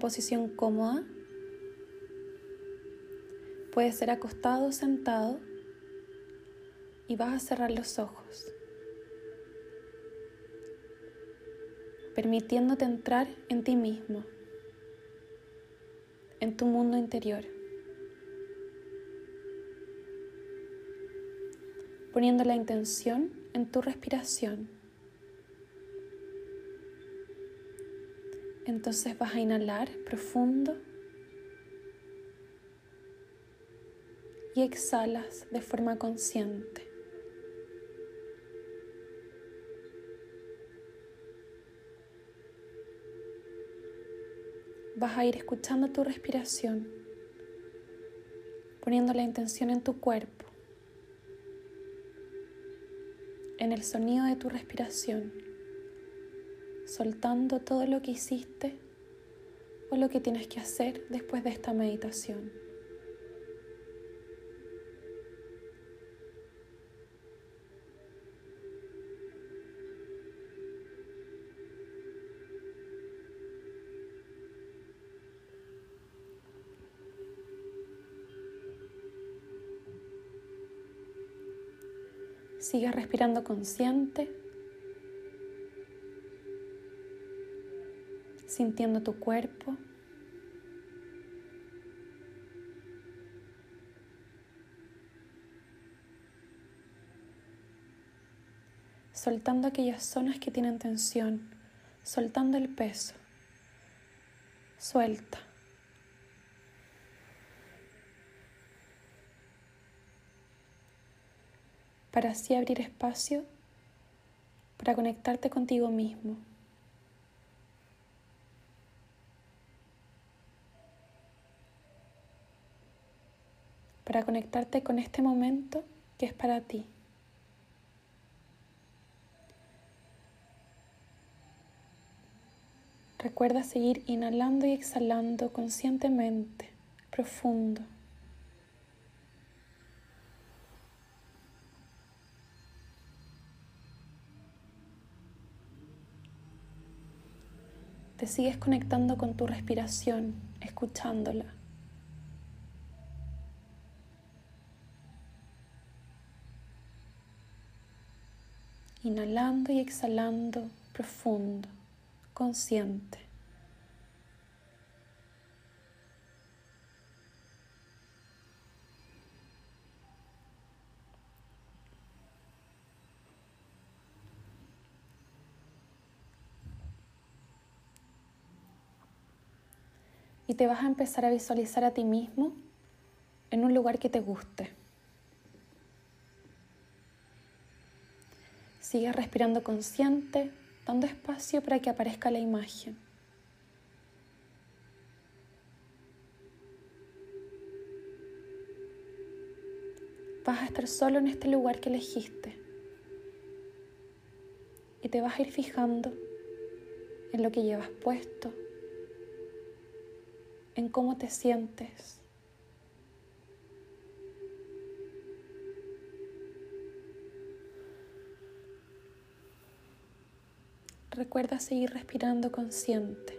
posición cómoda. Puede ser acostado o sentado. Y vas a cerrar los ojos. Permitiéndote entrar en ti mismo, en tu mundo interior. Poniendo la intención en tu respiración. Entonces vas a inhalar profundo y exhalas de forma consciente. Vas a ir escuchando tu respiración, poniendo la intención en tu cuerpo, en el sonido de tu respiración soltando todo lo que hiciste o lo que tienes que hacer después de esta meditación. Sigue respirando consciente sintiendo tu cuerpo. Soltando aquellas zonas que tienen tensión, soltando el peso. Suelta. Para así abrir espacio para conectarte contigo mismo. Para conectarte con este momento que es para ti. Recuerda seguir inhalando y exhalando conscientemente, profundo. Te sigues conectando con tu respiración, escuchándola. Inhalando y exhalando profundo, consciente. Y te vas a empezar a visualizar a ti mismo en un lugar que te guste. Sigue respirando consciente, dando espacio para que aparezca la imagen. Vas a estar solo en este lugar que elegiste y te vas a ir fijando en lo que llevas puesto, en cómo te sientes. Recuerda seguir respirando consciente.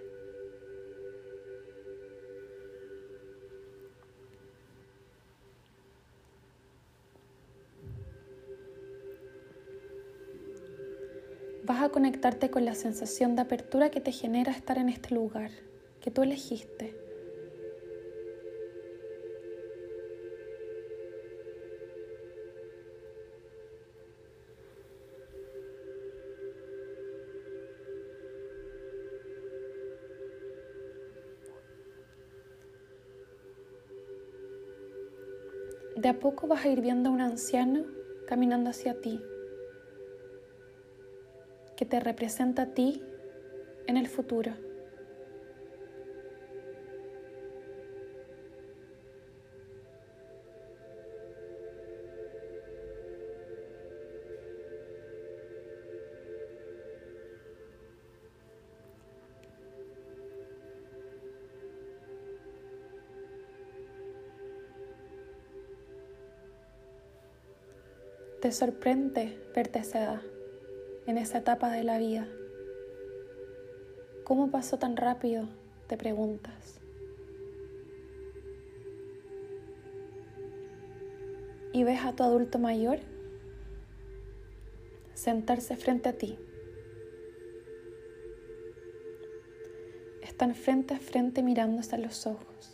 Vas a conectarte con la sensación de apertura que te genera estar en este lugar que tú elegiste. De a poco vas a ir viendo a un anciano caminando hacia ti, que te representa a ti en el futuro. Te sorprende verte esa edad, en esa etapa de la vida. ¿Cómo pasó tan rápido hacerte preguntas. Y ves a tu adulto mayor sentarse frente a ti. Están frente a frente mirándose a los ojos.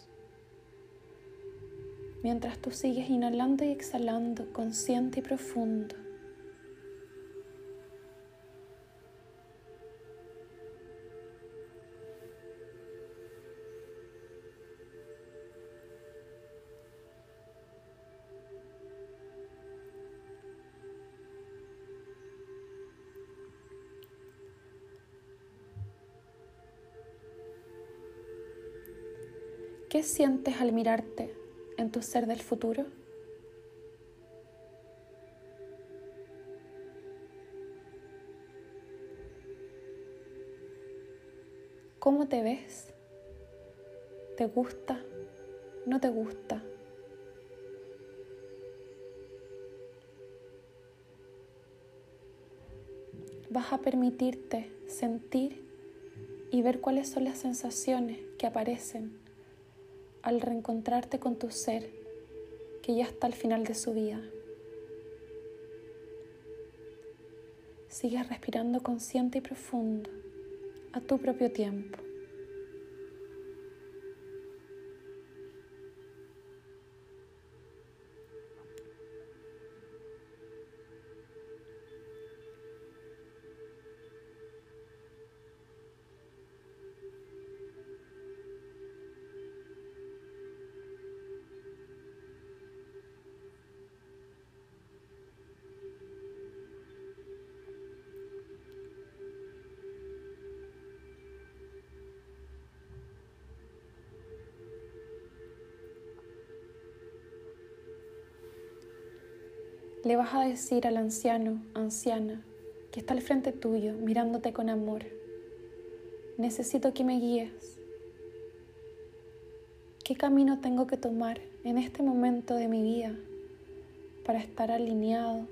Mientras tú sigues inhalando y exhalando, consciente y profundo. ¿Qué sientes al mirarte en tu ser del futuro? ¿Cómo te ves? ¿Te gusta? ¿No te gusta? Vas a permitirte sentir y ver cuáles son las sensaciones que aparecen al reencontrarte con tu ser que ya está al final de su vida. Sigues respirando consciente y profundo a tu propio tiempo. Le vas a decir al anciano, anciana, que está al frente tuyo, mirándote con amor, necesito que me guíes. ¿Qué camino tengo que tomar en este momento de mi vida para estar alineado,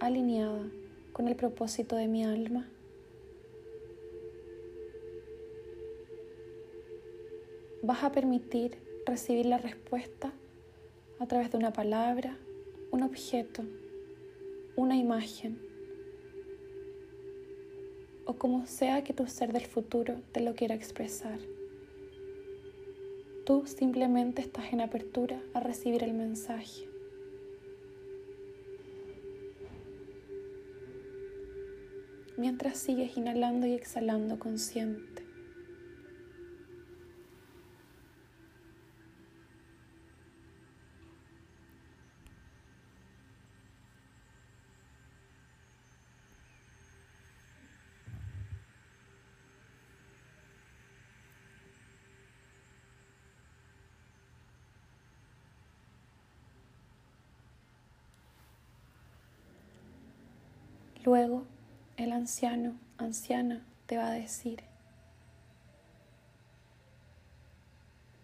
alineada con el propósito de mi alma? Vas a permitir recibir la respuesta a través de una palabra, un objeto una imagen o como sea que tu ser del futuro te lo quiera expresar. Tú simplemente estás en apertura a recibir el mensaje. Mientras sigues inhalando y exhalando consciente. Luego el anciano, anciana, te va a decir,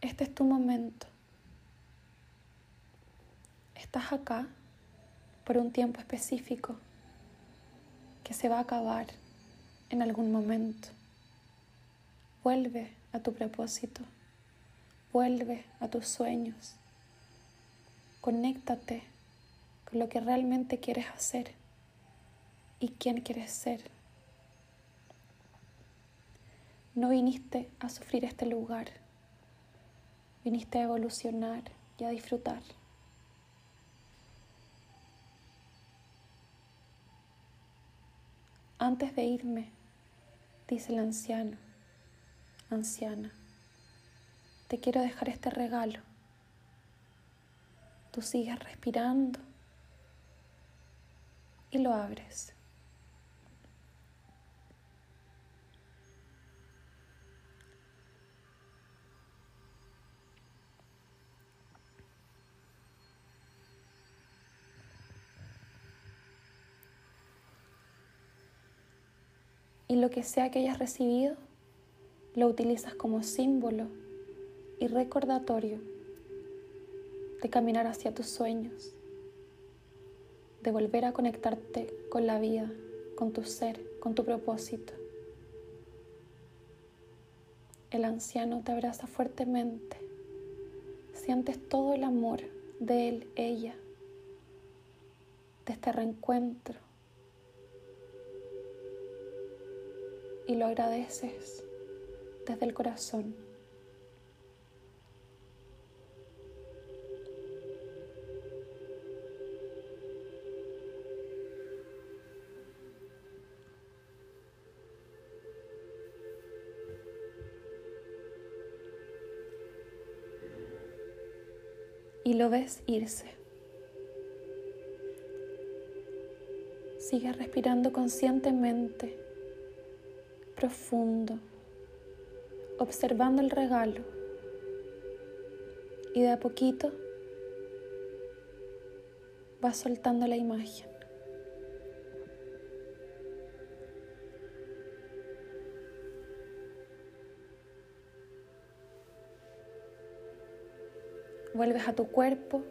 este es tu momento. Estás acá por un tiempo específico que se va a acabar en algún momento. Vuelve a tu propósito, vuelve a tus sueños, conéctate con lo que realmente quieres hacer y quién quieres ser. No viniste a sufrir este lugar, viniste a evolucionar y a disfrutar. Antes de irme, dice el anciano, anciana, te quiero dejar este regalo. Tú sigues respirando y lo abres. Y lo que sea que hayas recibido lo utilizas como símbolo y recordatorio de caminar hacia tus sueños, de volver a conectarte con la vida, con tu ser, con tu propósito. El anciano te abraza fuertemente. Sientes todo el amor de él, ella, de este reencuentro. Y lo agradeces desde el corazón. y lo ves irse. Sigue respirando conscientemente, profundo, observando el regalo y de a poquito vas soltando la imagen. Vuelves a tu cuerpo,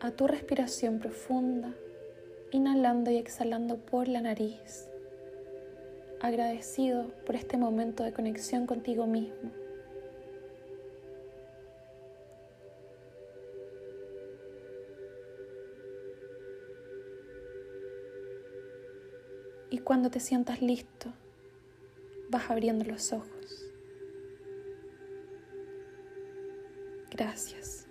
a tu respiración profunda, inhalando y exhalando por la nariz, agradecido por este momento de conexión contigo mismo. Y cuando te sientas listo, vas abriendo los ojos. Gracias.